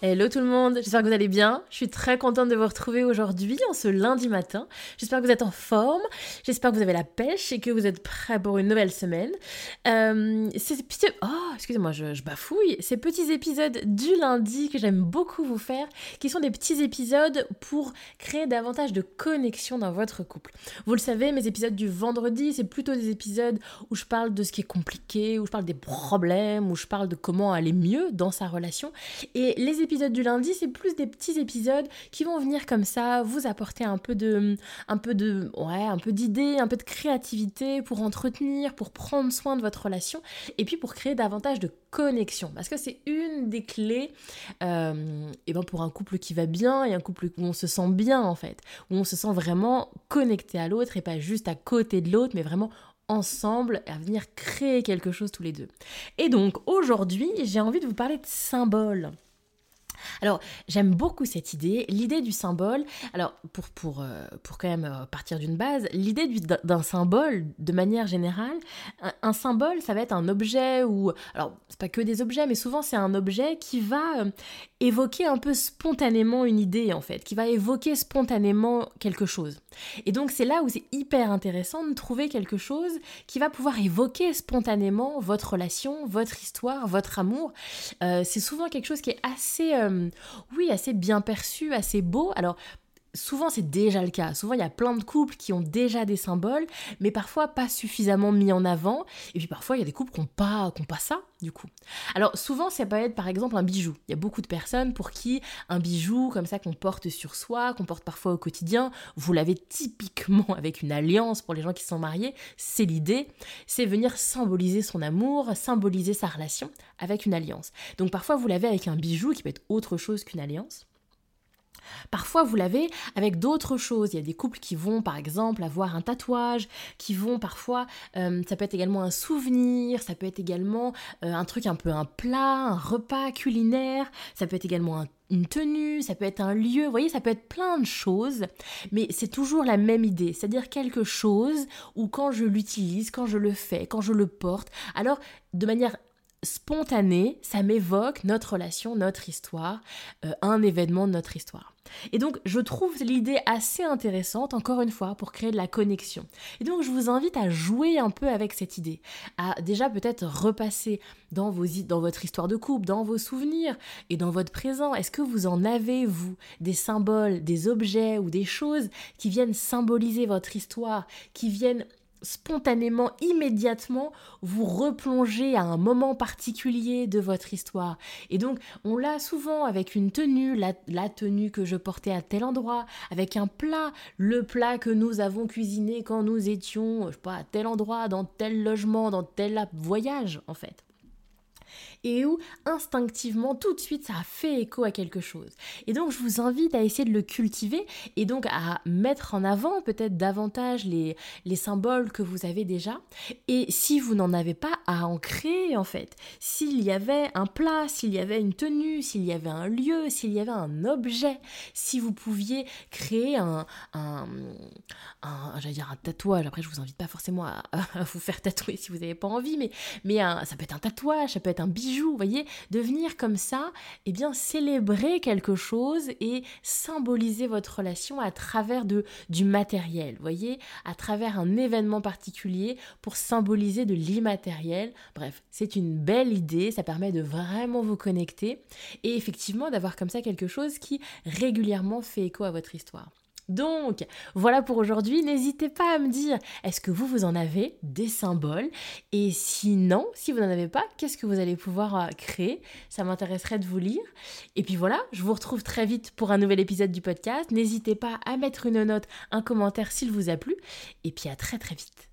Hello tout le monde, j'espère que vous allez bien. Je suis très contente de vous retrouver aujourd'hui, en ce lundi matin. J'espère que vous êtes en forme, j'espère que vous avez la pêche et que vous êtes prêts pour une nouvelle semaine. Euh, ces petits... Oh, excusez-moi, je, bafouille. Ces petits épisodes du lundi que j'aime beaucoup vous faire, qui sont des petits épisodes pour créer davantage de connexion dans votre couple. Vous le savez, mes épisodes du vendredi, c'est plutôt des épisodes où je parle de ce qui est compliqué, où je parle des problèmes, où je parle de comment aller mieux dans sa relation. Et les du lundi, c'est plus des petits épisodes qui vont venir comme ça, vous apporter un peu de, un peu de, ouais, un peu d'idées, un peu de créativité pour entretenir, pour prendre soin de votre relation, et puis pour créer davantage de connexion, parce que c'est une des clés, euh, et ben pour un couple qui va bien et un couple où on se sent bien en fait, où on se sent vraiment connecté à l'autre et pas juste à côté de l'autre, mais vraiment ensemble à venir créer quelque chose tous les deux. Et donc aujourd'hui, j'ai envie de vous parler de symboles. Alors, j'aime beaucoup cette idée, l'idée du symbole. Alors, pour, pour, euh, pour quand même euh, partir d'une base, l'idée d'un symbole, de manière générale, un, symbole, ça va être un objet ou. Alors, c'est pas que des objets, mais souvent c'est un objet qui va euh, évoquer un peu spontanément une idée, en fait, qui va évoquer spontanément quelque chose. Et donc, c'est là où c'est hyper intéressant de trouver quelque chose qui va pouvoir évoquer spontanément votre relation, votre histoire, votre amour. c'est souvent quelque chose qui est assez oui, assez bien perçu, assez beau. Alors, souvent c'est déjà le cas. Souvent il y a plein de couples qui ont déjà des symboles, mais parfois pas suffisamment mis en avant. Et puis parfois il y a des couples qui n'ont pas, pas ça, du coup. Alors souvent ça peut être par exemple un bijou. Il y a beaucoup de personnes pour qui un bijou comme ça qu'on porte sur soi, qu'on porte parfois au quotidien, vous l'avez typiquement avec une alliance pour les gens qui sont mariés, c'est l'idée, c'est venir symboliser son amour, symboliser sa relation avec une alliance. Donc parfois vous l'avez avec un bijou qui peut être autre chose qu'une alliance. Parfois, vous l'avez avec d'autres choses. Il y a des couples qui vont, par exemple, avoir un tatouage, qui vont parfois, euh, ça peut être également un souvenir, ça peut être également euh, un truc un peu un plat, un repas culinaire, ça peut être également une tenue, ça peut être un lieu, vous voyez, ça peut être plein de choses, mais c'est toujours la même idée, c'est-à-dire quelque chose où quand je l'utilise, quand je le fais, quand je le porte, alors de manière spontanée, ça m'évoque notre relation, notre histoire, euh, un événement de notre histoire. Et donc, je trouve l'idée assez intéressante, encore une fois, pour créer de la connexion. Et donc, je vous invite à jouer un peu avec cette idée, à déjà peut-être repasser dans, vos, dans votre histoire de couple, dans vos souvenirs et dans votre présent. Est-ce que vous en avez, vous, des symboles, des objets ou des choses qui viennent symboliser votre histoire, qui viennent spontanément, immédiatement, vous replonger à un moment particulier de votre histoire. Et donc, on l'a souvent avec une tenue, la, tenue que je portais à tel endroit, avec un plat, le plat que nous avons cuisiné quand nous étions, je sais pas, à tel endroit, dans tel logement, dans tel voyage, en fait et où instinctivement tout de suite ça a fait écho à quelque chose. Et donc je vous invite à essayer de le cultiver et donc à mettre en avant peut-être davantage les, les symboles que vous avez déjà. Et si vous n'en avez pas, à en créer en fait. S'il y avait un plat, s'il y avait une tenue, s'il y avait un lieu, s'il y avait un objet, si vous pouviez créer un, un, j'allais dire un tatouage. Après je vous invite pas forcément à, vous faire tatouer si vous n'avez pas envie, mais, mais ça peut être un tatouage, ça peut être un bijou vous voyez, de venir comme ça, eh bien célébrer quelque chose et symboliser votre relation à travers de, du matériel, vous voyez, à travers un événement particulier pour symboliser de l'immatériel. Bref, c'est une belle idée, ça permet de vraiment vous connecter et effectivement d'avoir comme ça quelque chose qui régulièrement fait écho à votre histoire. Donc, voilà pour aujourd'hui. N'hésitez pas à me dire, est-ce que vous, vous en avez des symboles? Et sinon, si vous n'en avez pas, qu'est-ce que vous allez pouvoir euh, créer? Ça m'intéresserait de vous lire. Et puis voilà, je vous retrouve très vite pour un nouvel épisode du podcast. N'hésitez pas à mettre une note, un commentaire s'il vous a plu. Et puis à très très vite.